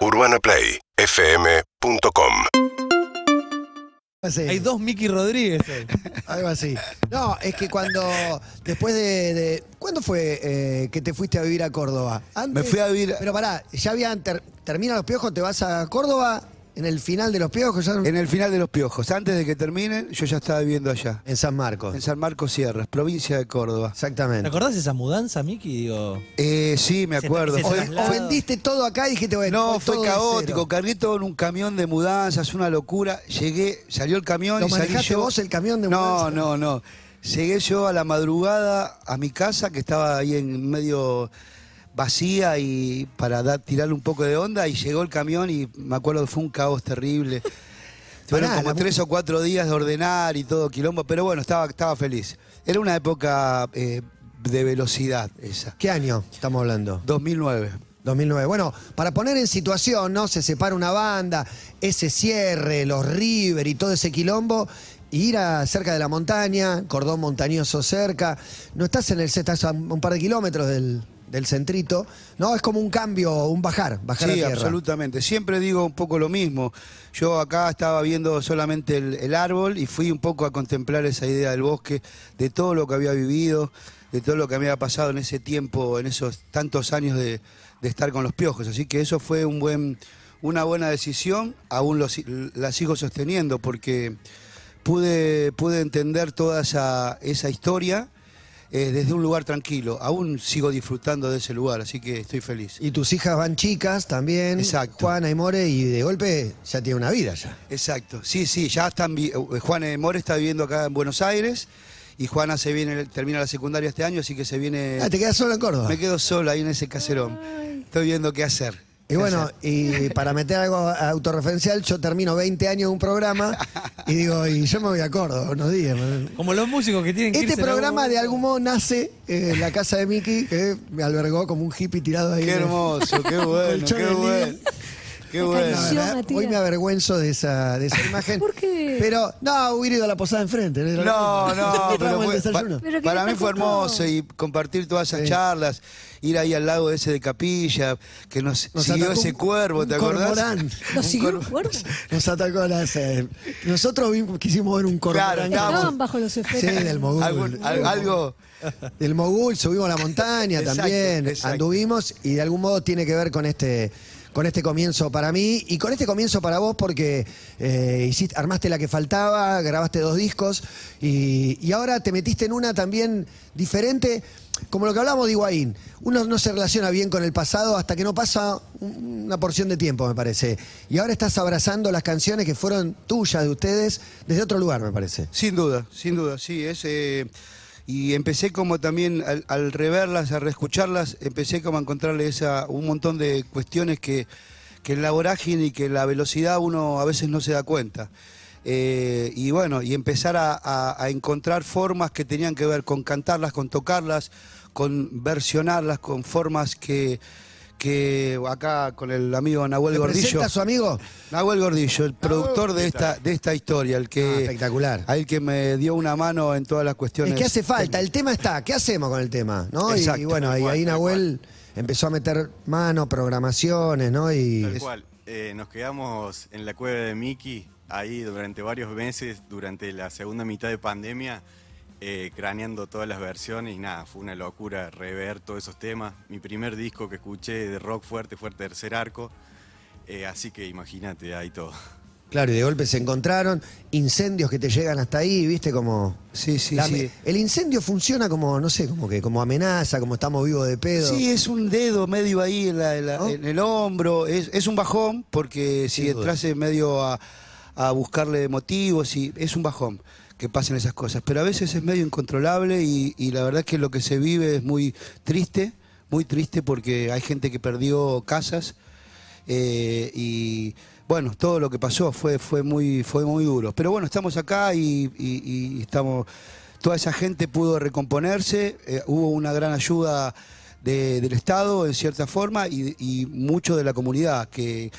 UrbanaPlayFM.com Sí, Hay dos Mickey Rodríguez. hoy. algo así. No, es que cuando, después de, de- ¿cuándo fue eh, que te fuiste a vivir a Córdoba? Antes- Me fui a vivir- Pero pará, ya habían, ter- termina los piojos, te vas a Córdoba, en el final de los piojos, ya En el final de los piojos, antes de que terminen, yo ya estaba viviendo allá. en San Marcos. En San Marcos Sierras, provincia de Córdoba. ¿Te Exactamente. acordás de esa mudanza, Mickey? Digo, Eh, sí, me acuerdo. se O, vendiste todo acá y dijiste, bueno, no, fue caótico. Cargué todo en un camión de mudanzas, una locura. Llegué, salió el camión ¿Lo y salí yo. vos el camión de no, mudanza? No, no, Llegué yo a la madrugada a mi casa, que estaba ahí en medio vacía y para tirarle un poco de onda y llegó el camión y me acuerdo que fue un caos terrible. Fueron como tres o cuatro días de ordenar y todo quilombo, pero bueno, estaba, estaba feliz. Era una época eh, de velocidad esa. ¿Qué año estamos hablando? 2009. 2009. Bueno, para poner en situación, ¿no? Se separa una banda, ese cierre, los River y todo ese quilombo, y ir a cerca de la montaña, cordón montañoso cerca. No estás en el estás a un par de kilómetros del, del centrito. No, es como un cambio, un bajar, bajar a Sí, tierra. absolutamente. Siempre digo un poco lo mismo. Yo acá estaba viendo solamente el, el árbol y fui un poco a contemplar esa idea del bosque, de todo lo que había vivido, de todo lo que me había pasado en ese tiempo, en esos tantos años de, de estar con los piojos. Así que eso fue un buen, una buena decisión. Aún lo la sigo sosteniendo porque pude, pude entender toda esa, esa historia. Eh, desde un lugar tranquilo, aún sigo disfrutando de ese lugar, así que estoy feliz. Y tus hijas van chicas también, Exacto. Juana y More, y de golpe ya tiene una vida ya. Exacto, sí, sí, ya están, eh, Juan eh, More está viviendo acá en Buenos Aires y Juana se viene, termina la secundaria este año, así que se viene, Ah, te quedas solo en Córdoba. me quedo solo ahí en ese caserón. Estoy viendo qué hacer. Y bueno, y para meter algo autorreferencial, yo termino 20 años en un programa y digo, y yo me voy a Córdoba unos días. como los músicos que tienen que Este irse programa algún de algún modo nace eh, en la casa de Mickey, que me albergó como un hippie tirado ahí. qué hermoso, qué bueno, qué bueno. Qué bueno. Matías. hoy me avergüenzo de esa, de esa imagen. ¿Por qué? Pero, no, hubiera ido a la posada enfrente. No, mismo. no, pero fue- pa- Pero para mí fue hermoso y compartir todas esas Sí. charlas, ir ahí al lago ese de Capilla, que nos, Nos siguió ese un- cuervo, ¿te un acordás? cormorán. ¿Lo Un siguió un cuervo? Nos atacó la sed. Nosotros vimos- quisimos ver un cormorán. Claro, Estaban bajo los Sí, efectos. del mogul. Algún- al- algo Del Mogul, subimos a la montaña Exacto, también, exacto. anduvimos y de algún modo tiene que ver con este, con este comienzo para mí y con este comienzo para vos porque eh, hiciste, armaste la que faltaba, grabaste dos discos y, ahora te metiste en una también diferente, como lo que hablamos de Higuaín. Uno no se relaciona bien con el pasado hasta que no pasa un- una porción de tiempo, me parece. Y ahora estás abrazando las canciones que fueron tuyas, de ustedes, desde otro lugar, me parece. Sin duda, sin duda, sí. Es, eh, y empecé como también al, reverlas, a reescucharlas, empecé como a encontrarle esa, un montón de cuestiones que, que en la vorágine y que en la velocidad uno a veces no se da cuenta. Eh, y bueno, y empezar a encontrar formas que tenían que ver con cantarlas, con tocarlas, con versionarlas, con formas que, que acá con el amigo Nahuel ¿Me Gordillo. presenta a su amigo? Nahuel Gordillo, el productor de esta, de esta historia, el Ah, que, espectacular. al que me dio una mano en todas las cuestiones. Es que hace falta, el tema está, ¿qué hacemos con el tema? ¿no? Y- Exacto, y, bueno, y ahí Nahuel empezó a meter mano, programaciones, ¿no? Y Tal cual. Eh, nos quedamos en la cueva de Mickey ahí durante varios meses, durante la segunda mitad de pandemia, eh, craneando todas las versiones y nada, fue una locura rever todos esos temas. Mi primer disco que escuché de rock fuerte fue Tercer Arco, eh, así que imagínate, ahí todo. claro, y de golpe se encontraron incendios que te llegan hasta ahí, ¿viste? Como... Sí, sí, la- sí. El incendio funciona como, no sé, como que como amenaza, como estamos vivos de pedo. Sí, es un dedo medio ahí en, la- en la- ¿No? en el hombro. Es, es un bajón, porque si entrase medio a, a buscarle motivos, y, es un bajón que pasen esas cosas. Pero a veces es medio incontrolable y, la verdad es que lo que se vive es muy triste, muy triste porque hay gente que perdió casas eh, y bueno, todo lo que pasó fue, fue, muy, fue muy duro. Pero bueno, estamos acá y, estamos. Toda esa gente pudo recomponerse, eh, hubo una gran ayuda de- del Estado en cierta forma y mucho de la comunidad que,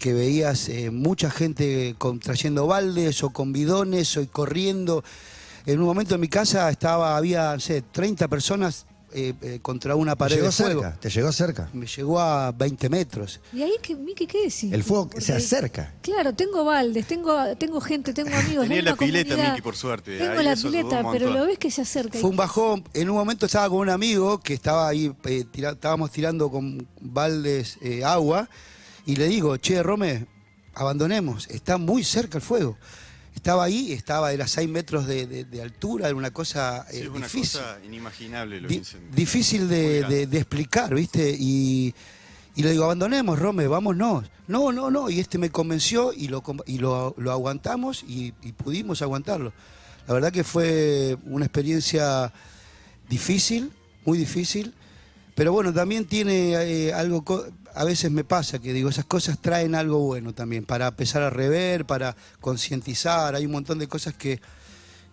que veías eh, mucha gente con, trayendo baldes o con bidones o corriendo. En un momento en mi casa estaba, había, no sé, 30 personas eh, eh, contra una Te pared llegó de fuego. cerca, te llegó cerca. Me llegó a 20 metros. Y ahí, que, Miki, ¿qué decís? El fuego Porque- se acerca. Claro, tengo baldes, tengo, tengo gente, tengo amigos. Tenía la pileta, comunidad. Miki, por suerte. Tengo Ahí la pileta, pero lo ves que se acerca. Fue un bajón. En un momento estaba con un amigo que estaba ahí, eh, tira- estábamos tirando con baldes eh, agua, y le digo, che, Rome, abandonemos, está muy cerca el fuego. Estaba ahí, estaba, era 6 metros de, de- de altura, era una cosa Sí, eh, es una difícil. cosa inimaginable los Di- difícil de, explicar, ¿viste? Y, y le digo, abandonemos, Rome, vámonos. No, no, no. Y este me convenció y lo, y lo, lo aguantamos y, y pudimos aguantarlo. La verdad que fue una experiencia difícil, muy difícil. Pero bueno, también tiene eh, algo, a veces me pasa que digo, esas cosas traen algo bueno también, para empezar a rever, para concientizar, hay un montón de cosas que,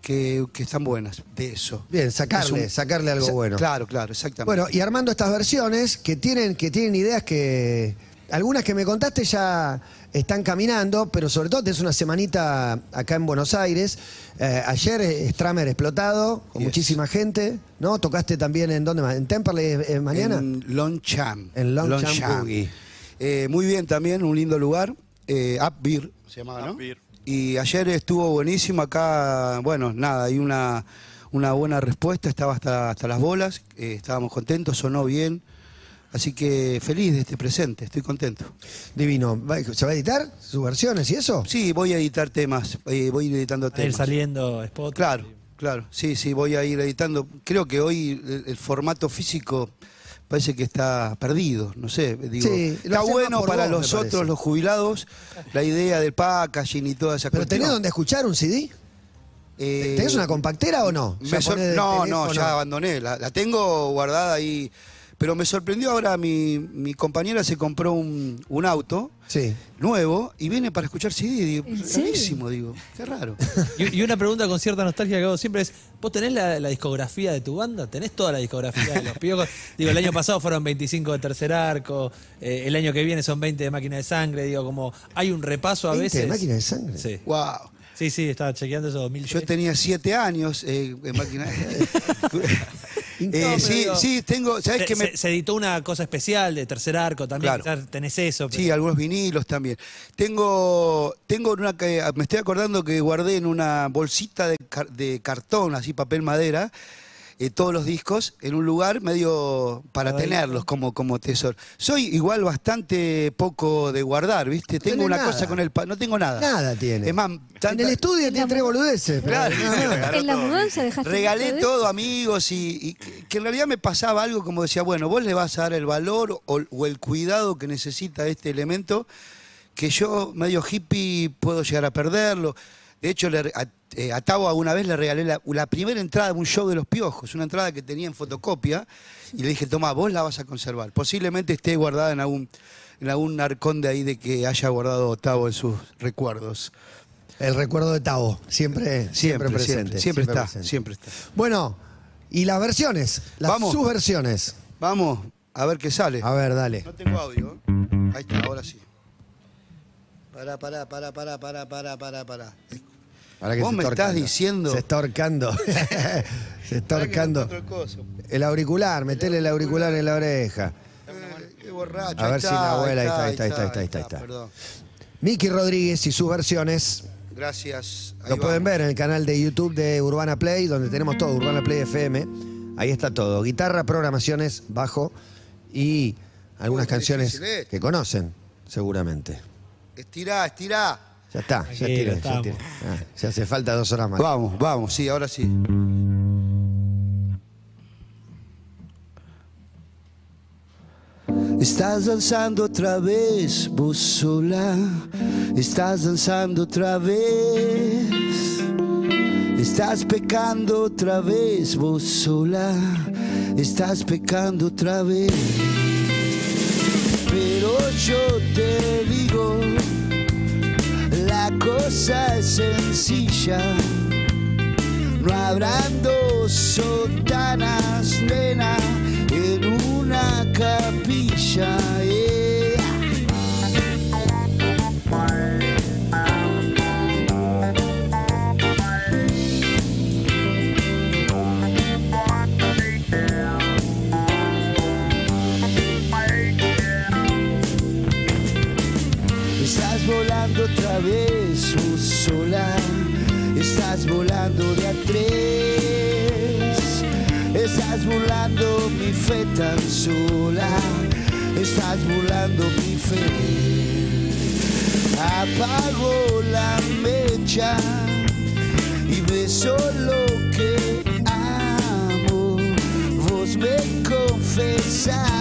que, que están buenas de eso. Bien, sacarle, Es un- sacarle algo Sa- bueno. Claro, claro, exactamente. Bueno, y armando estas versiones que tienen, que tienen ideas que. Algunas que me contaste ya están caminando, pero sobre todo es una semanita acá en Buenos Aires. Eh, ayer Stramer explotado, con Yes. muchísima gente, ¿no? Tocaste también en dónde más? ¿En Temperley eh, mañana? En Longchamp. En Longchamp Boogie. Eh, muy bien también, un lindo lugar. Eh, Up Beer se llamaba, ¿no? Up Beer. Y ayer estuvo buenísimo acá. Bueno, nada, hay una, una buena respuesta. Estaba hasta, hasta las bolas. eh, estábamos contentos, sonó bien. Así que feliz de este presente, estoy contento. Divino. ¿Va- ¿Se va a editar sus versiones y eso? Sí, voy a editar temas, eh, voy a ir editando A ir temas. saliendo spot. Claro, claro, sí, sí, voy a ir editando. Creo que hoy el, el formato físico parece que está perdido, no sé, digo, Sí, está bueno para vos, los otros, los jubilados, la idea del packaging y toda esa ¿Pero cuestión. tenés dónde escuchar un CD? Eh, ¿Tenés una compactera o no? no, no, ya abandoné, la, la tengo guardada ahí. Pero me sorprendió ahora, mi, mi compañera se compró un, un auto Sí. nuevo y viene para escuchar CD. Digo, rarísimo, digo, qué raro. Y, y una pregunta con cierta nostalgia que hago siempre es, ¿vos tenés la, la discografía de tu banda? ¿Tenés toda la discografía de los piojos? Digo, el año pasado fueron 25 de Tercer Arco, eh, el año que viene son 20 de Máquina de Sangre, digo, como hay un repaso a 20 de veces. Máquina de Sangre. Sí, wow. sí, sí, estaba chequeando eso 2003. Yo tenía siete años eh, en máquina. Eh, sí, digo, sí, tengo. ¿Sabes se, qué me.? se- editó una cosa especial de Tercer Arco también, Claro. tenés eso. pero- Sí, algunos vinilos también. Tengo, tengo una que me estoy acordando que guardé en una bolsita de cartón, así papel madera, eh, todos los discos en un lugar medio para tenerlos como, como tesoro. Soy igual bastante poco de guardar, ¿viste? Tengo una nada. cosa con el... pa- No tengo nada. Nada tiene. Es más, En tanta- el estudio En tiene tres boludeces. pero Claro. nada más. Regaló En la todo. mudanza dejaste Regalé todo todo, amigos, y, y que, que en realidad me pasaba algo como decía, bueno, vos le vas a dar el valor o, o el cuidado que necesita este elemento, que yo, medio hippie, puedo llegar a perderlo. De hecho, le, a, eh, a Tavo alguna vez le regalé la, la primera entrada de un show de los piojos, una entrada que tenía en fotocopia, y le dije, toma, vos la vas a conservar. Posiblemente esté guardada en algún, en algún arcón de ahí de que haya guardado Tavo en sus recuerdos. El recuerdo de Tavo, siempre, siempre, Siempre, presente. siempre, siempre está, presente. siempre está. Bueno, y las versiones, las Vamos. sus versiones. Vamos a ver qué sale. A ver, dale. No tengo audio. Ahí está, ahora sí. Pará, pará, pará, pará, pará, pará, pará, pará. Vos se me está estás diciendo- Se está ahorcando. se está ahorcando. el auricular, metele el auricular en la oreja. Eh, Qué borracho. A ver si la abuela, ahí está, ahí está, ahí está, ahí está, está. Perdón. Miki Rodríguez y sus versiones Gracias. Ahí lo pueden ver en el canal de YouTube de Urbana Play, donde tenemos todo, Urbana Play FM. Ahí está todo. Guitarra, programaciones, bajo y algunas canciones es. que conocen, seguramente. Estirá, estirá. Ya está, ya Tranquilo, tiré, ya estamos. tiré. Ah, hace falta dos horas más. Vamos, vamos, sí, ahora sí. Estás danzando otra vez, vos sola. Estás danzando otra vez. Estás pecando otra vez, vos sola. Estás pecando otra vez. Sencilla. No habrán dos sotanas, nena, fe tan sola, estás volando mi fe. Apago la mecha y beso lo que amo. Vos me confesabas,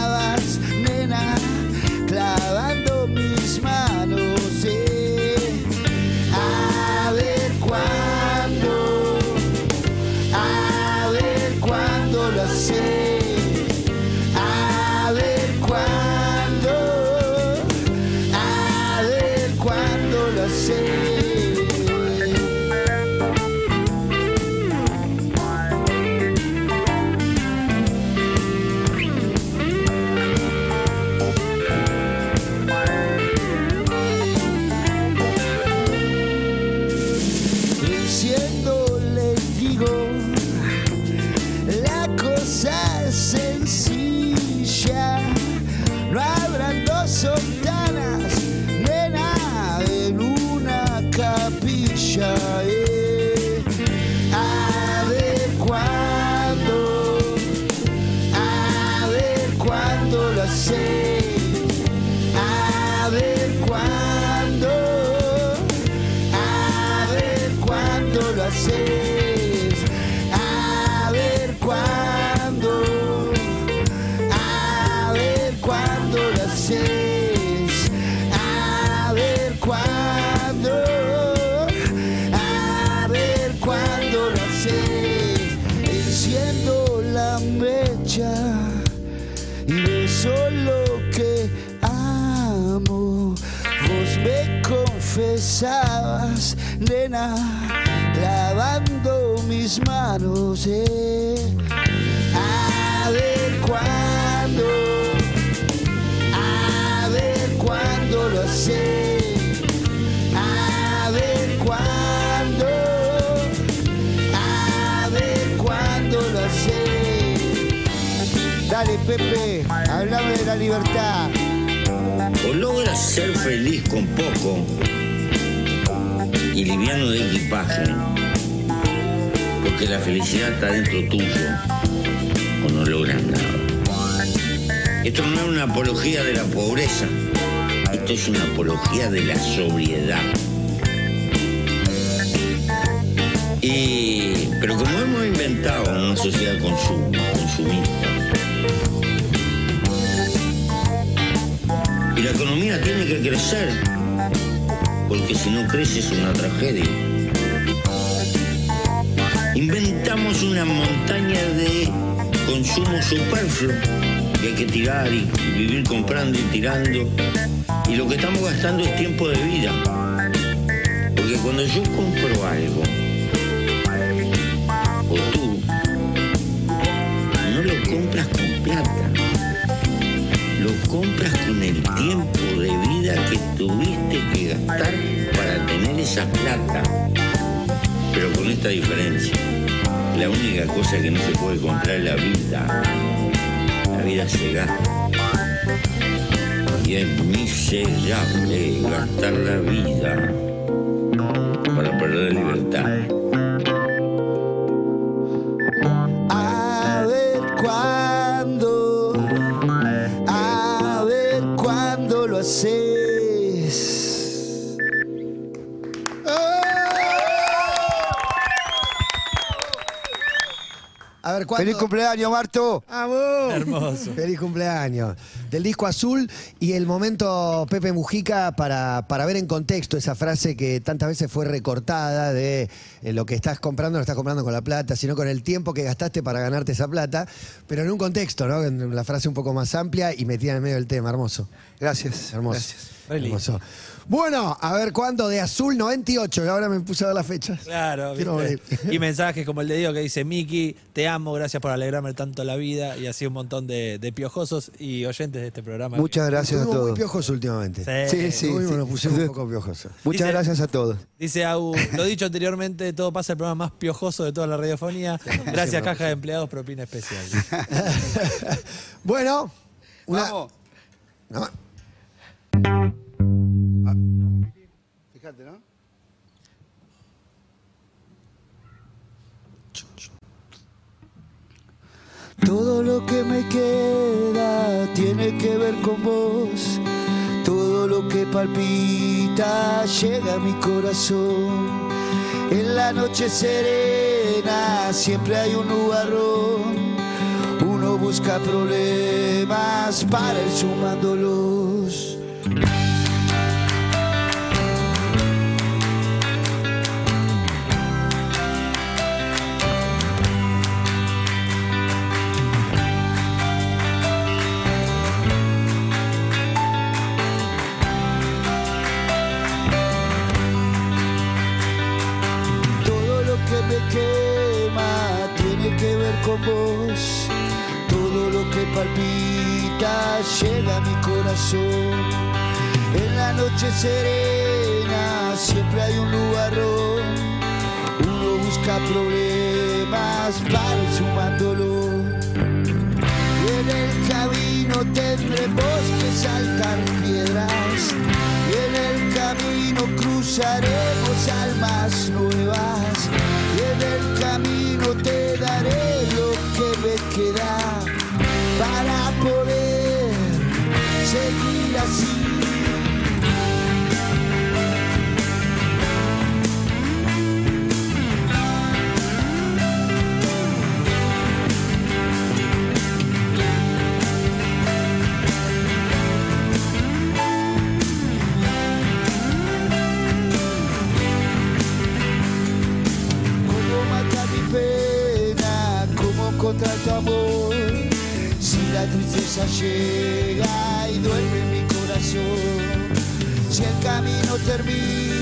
manos. eh. A ver cuándo, a ver cuándo lo sé. A ver cuándo, a ver cuándo lo sé. Dale, Pepe, háblame de la libertad. O logras ser feliz con poco y liviano de equipaje, porque la felicidad está dentro tuyo, o no logras nada. Esto no es una apología de la pobreza, esto es una apología de la sobriedad. Y, pero como hemos inventado una sociedad de consumo, consumista, Y la economía tiene que crecer, porque si no crece es una tragedia. Inventamos una montaña de consumo superfluo que hay que tirar y vivir comprando y tirando. Y lo que estamos gastando es tiempo de vida. Porque cuando yo compro algo, o tú, no lo compras con plata lo compras con el tiempo de vida que tuviste que gastar para tener esa plata. Pero con esta diferencia, la única cosa que no se puede comprar es la vida. La vida se gasta. Y es miserable gastar la vida para perder libertad. Ver, ¿cuándo? ¡Feliz cumpleaños, Marto! ¡Vamos! Hermoso. Feliz cumpleaños. Del disco azul y el momento Pepe Mujica para, para ver en contexto esa frase que tantas veces fue recortada de eh, lo que estás comprando, lo estás comprando con la plata, sino con el tiempo que gastaste para ganarte esa plata, pero en un contexto, ¿no? En la frase un poco más amplia y metida en el medio del tema. Hermoso. Gracias. Hermoso. Gracias. Hermoso. Bueno, a ver cuándo de azul 98, que ahora me puse a ver las fechas. Claro, y mensajes como el de Diego que dice, Miki, te amo, gracias por alegrarme tanto la vida, y así un montón de, de piojosos y oyentes de este programa. Muchas gracias a Estuvimos muy todos. piojosos últimamente. Sí. Sí, sí. Sí. nos pusimos un poco piojosos. Muchas Dice- gracias a todos. Dice Au, lo dicho anteriormente, todo pasa el programa más piojoso de toda la radiofonía. Gracias, Caja de Empleados, propina especial. Bueno, una, Vamos. No. Fíjate, ¿no? Todo lo que me queda tiene que ver con vos. Todo lo que palpita llega a mi corazón. En la noche serena siempre hay un nubarrón. Uno busca problemas para ir sumándolos. Todo lo que palpita llega a mi corazón. En la noche serena siempre hay un lugarón. Uno busca problemas para sumándolo. Y en el camino tendremos que saltar piedras. Y en el camino cruzaremos almas nuevas. Y en el camino te daré lo que me queda para poder seguir así. Llega y duerme mi corazón, si el camino termina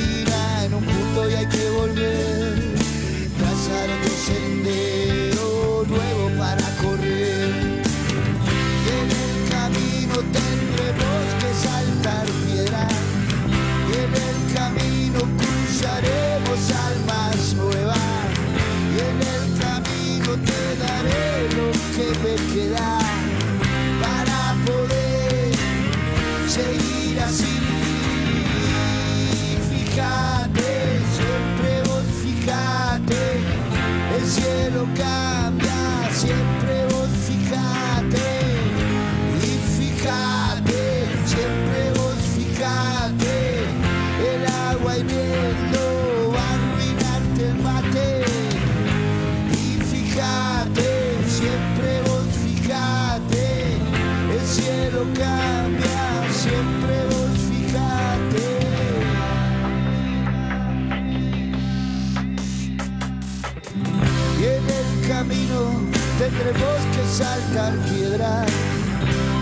piedras.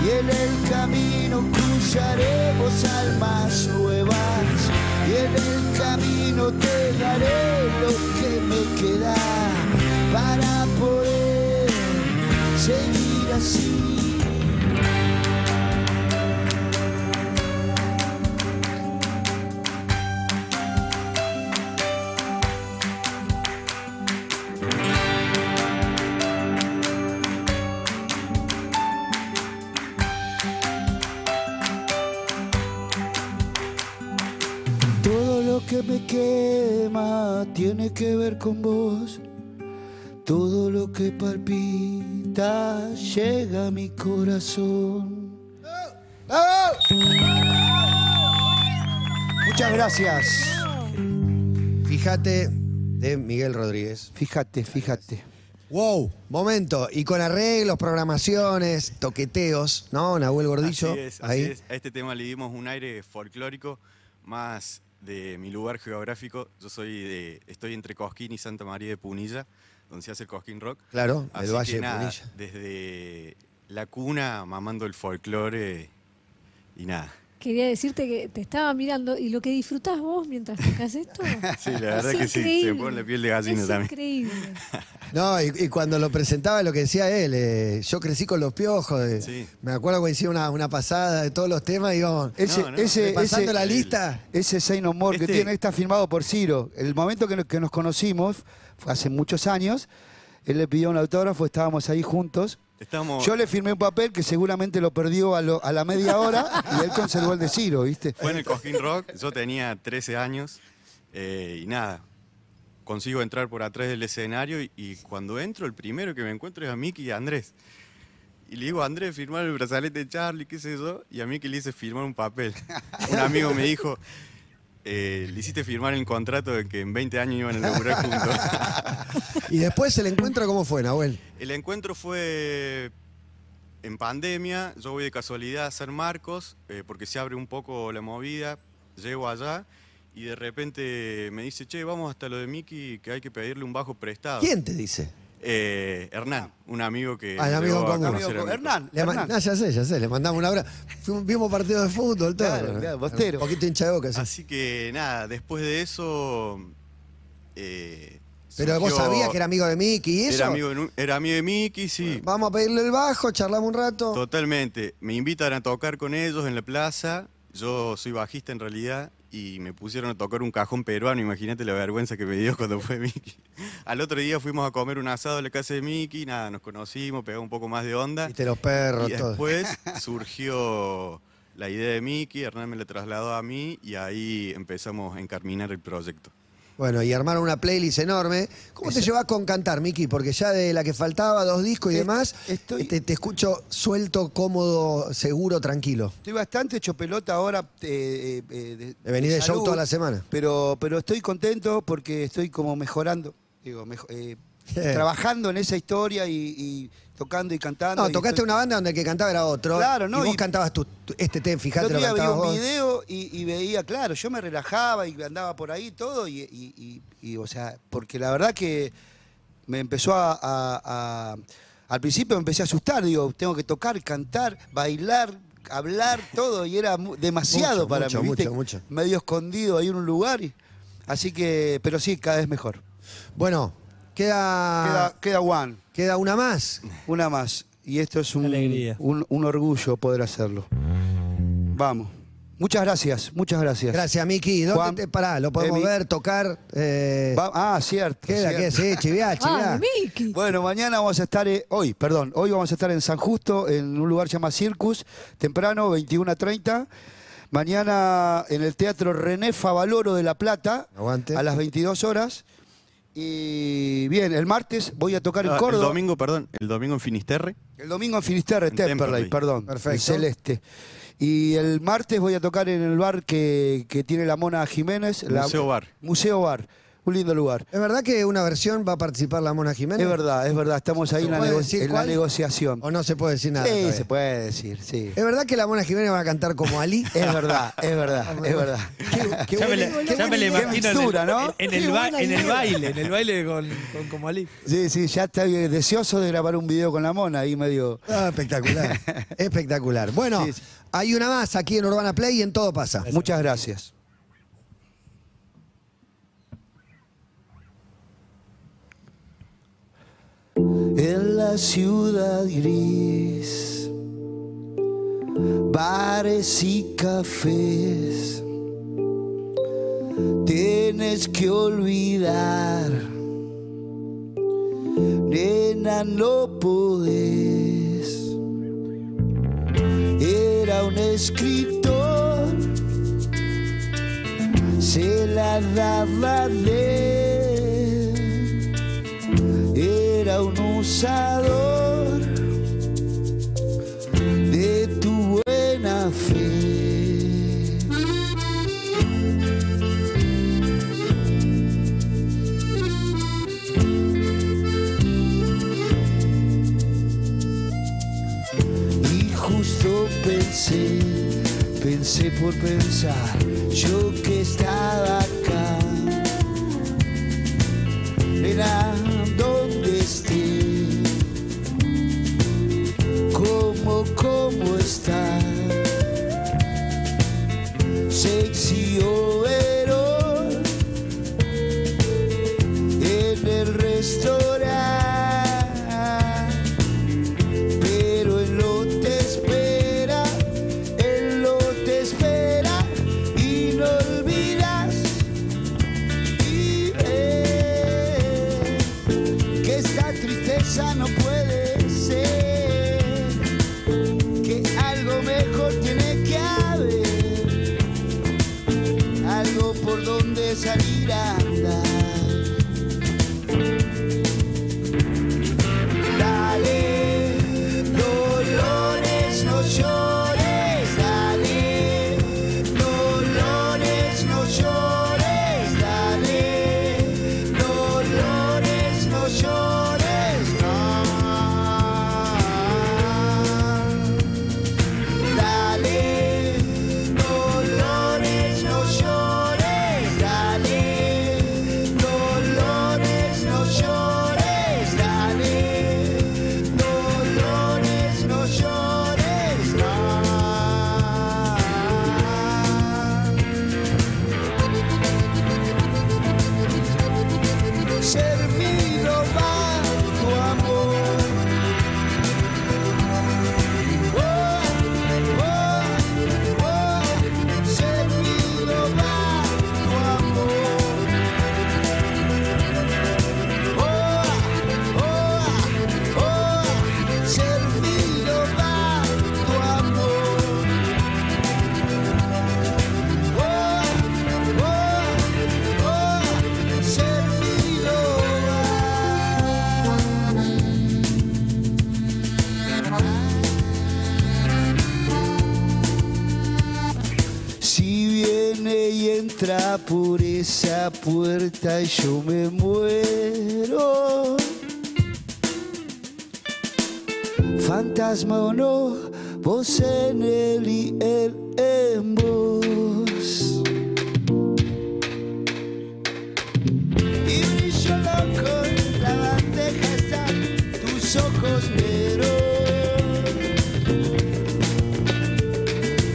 Y en el camino cruzaremos almas nuevas. Y en el camino te daré lo que me queda para poder seguir así. Ver con vos. Todo lo que palpita llega a mi corazón. ¡Bravo! Muchas gracias. Fíjate de Miguel Rodríguez. Fíjate, fíjate. Wow, momento. Y con arreglos, programaciones, toqueteos, ¿no? Nahuel Gordillo. Así es, así ahí. es. A este tema le dimos un aire folclórico más de mi lugar geográfico. Yo soy de, estoy entre Cosquín y Santa María de Punilla, donde se hace el Cosquín Rock. Claro, Así el Valle que de Punilla. desde la cuna mamando el folclore y nada. Quería decirte que te estaba mirando y lo que disfrutás vos mientras tocas esto. Sí, la verdad es que sí, se me pone la piel de gallina es también. increíble. No, y, y cuando lo presentaba lo que decía él, eh, yo crecí con los piojos. Sí. Me acuerdo cuando hicimos una, una pasada de todos los temas y íbamos Ese, No, no, ese, repasando ese- la lista. Ese Say No More que Este- tiene está firmado por Ciro. El momento que, nos- que nos conocimos, fue hace muchos años, él le pidió un autógrafo, estábamos ahí juntos. Estamos, Yo le firmé un papel que seguramente lo perdió a, lo- a la media hora y él conservó el de Ciro, ¿viste? Fue en el Cojín Rock, yo tenía 13 años eh, y nada, consigo entrar por atrás del escenario y, y cuando entro el primero que me encuentro es a Miki y a Andrés. Y le digo Andrés firmar el brazalete de Charlie, qué sé yo, y a Miki le hice firmar un papel. Un amigo me dijo, eh, le hiciste firmar el contrato de que en 20 años iban a laburar juntos. Y después el encuentro, ¿cómo fue, Nahuel? El encuentro fue en pandemia, yo voy de casualidad a San Marcos, eh, porque se abre un poco la movida, llego allá y de repente me dice, che, vamos hasta lo de Miki, que hay que pedirle un bajo prestado. ¿Quién te dice? Eh, Hernán, un amigo que... Ah, el amigo a común. Amigo. Hernán, Le ma- Hernán. Ah, ya sé, ya sé, le mandamos un abrazo. Fuimos- Vimos partidos de fútbol, todo. Claro, claro, bostero. Un poquito hincha de boca, sí. Así que nada, después de eso... eh, Pero vos surgió- sabías que era amigo de Mickey y eso. Era amigo, de, Nu- era amigo de Miki, sí. Vamos a pedirle el bajo, charlamos un rato. Totalmente. Me invitan a tocar con ellos en la plaza. Yo soy bajista en realidad y me pusieron a tocar un cajón peruano. Imagínate la vergüenza que me dio cuando fue Miki. Al otro día fuimos a comer un asado en la casa de Miki. Nada, nos conocimos, pegamos un poco más de onda. Viste los perros, Y todo. después surgió la idea de Miki, Hernán me la trasladó a mí y ahí empezamos a encaminar el proyecto. Bueno, y armaron una playlist enorme. ¿Cómo te llevas con cantar, Miki? Porque ya de la que faltaba, dos discos y Es- demás, estoy- te, te escucho suelto, cómodo, seguro, tranquilo. Estoy bastante hecho pelota ahora. eh, eh, de, De venir de show toda la semana. Pero, pero estoy contento porque estoy como mejorando. Digo, eh, trabajando en esa historia y, y tocando y cantando. No, y tocaste estoy- una banda donde el que cantaba era otro. Claro, ¿no? Y vos Y- cantabas tu, tu- este tema, fíjate lo veía un vos. video y, y veía, claro, yo me relajaba y andaba por ahí todo y, y- y- y, o sea, porque la verdad que me empezó a, a- a- al principio me empecé a asustar, digo, tengo que tocar, cantar, bailar, hablar, todo y era demasiado Mucho, para mucho, mí, ¿viste? mucho, mucho. medio escondido ahí en un lugar, así que, pero sí, cada vez mejor. Bueno, queda, Queda, queda one, queda una más. una más y esto es un, Alegría. un, un orgullo poder hacerlo. Vamos. Muchas gracias, muchas gracias. Gracias, Miki. ¿Dónde Juan, te- pará, lo podemos Emi. ver, tocar. eh, Va- ah, cierto. queda, cierto. queda, sí, chiviá, chiviá. Ah, Miki. Bueno, mañana vamos a estar, eh, hoy, perdón, hoy vamos a estar en San Justo, en un lugar llamado Circus, temprano, 21 a 30. Mañana en el Teatro René Favaloro de La Plata, Aguante. a las 22 horas. Y bien, el martes voy a tocar en Ah, el Córdoba. domingo, perdón, el domingo en Finisterre. El domingo en Finisterre, En Temperley, Temperley. perdón. Perfecto. El Celeste. Y el martes voy a tocar en el bar que, que tiene la Mona Jiménez. la- Museo Bar. Museo Bar. Un lindo lugar. ¿Es verdad que una versión va a participar la Mona Jiménez? Es verdad, es verdad. Estamos ahí ¿Se en, la, puede nego- decir en la cuál? negociación. ¿O no se puede decir nada? Sí, todavía? se puede decir, sí. ¿Es verdad que la Mona Jiménez va a cantar como Ali? Es verdad, es verdad, es verdad. Qué Ya me buena- le, qué ya me le imagino en mixtura, el, ¿no? en, Qué el, ba- buena en el idea. baile, en el baile con, con como Ali. Sí, sí, ya está deseoso de grabar un video con la mona ahí medio. Ah, espectacular, espectacular. Bueno, Sí, sí. hay una más aquí en Urbana Play y en todo pasa. Muchas gracias. En la ciudad gris, bares y cafés, tienes que olvidar, nena, no podés. Era un escritor, se la daba de de tu buena fe. Y justo pensé, pensé por pensar, yo el Si viene y entra por esa puerta yo me muero. Fantasma o no, vos en él y él en vos. Y brillo loco la bandeja están tus ojos negros.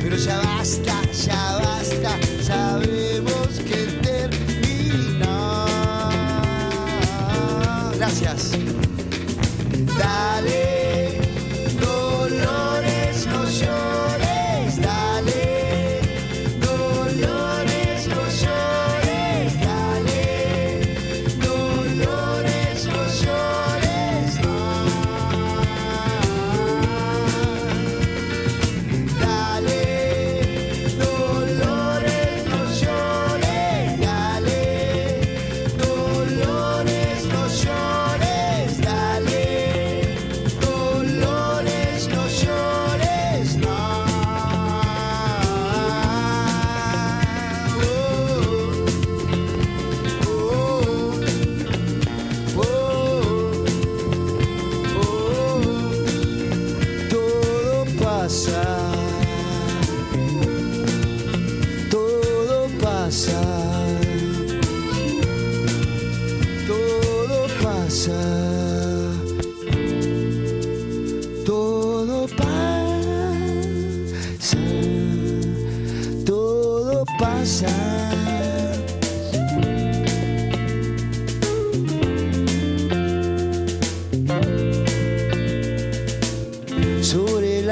Pero ya basta,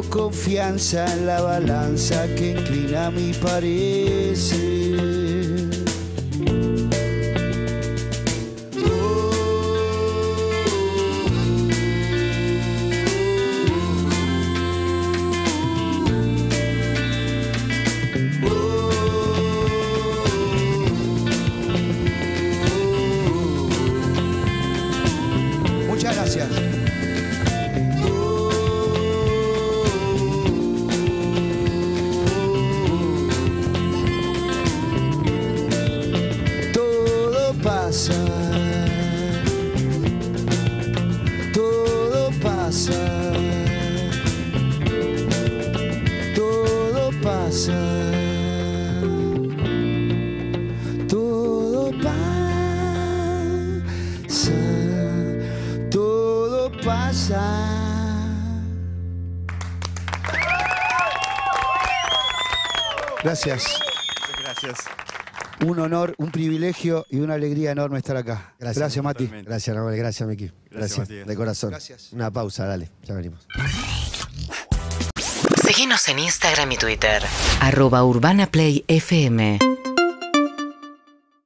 Confianza en la balanza que inclina mi parecer. Muchas gracias. Gracias. Muchas gracias. un honor, un privilegio y una alegría enorme estar acá. Gracias. Gracias, Mati. Totalmente. Gracias, Nahuel. Gracias, Miki. Gracias, de corazón. Gracias. Una pausa, dale. Ya venimos. Seguinos en Instagram y Twitter. Arroba Urbana Play FM.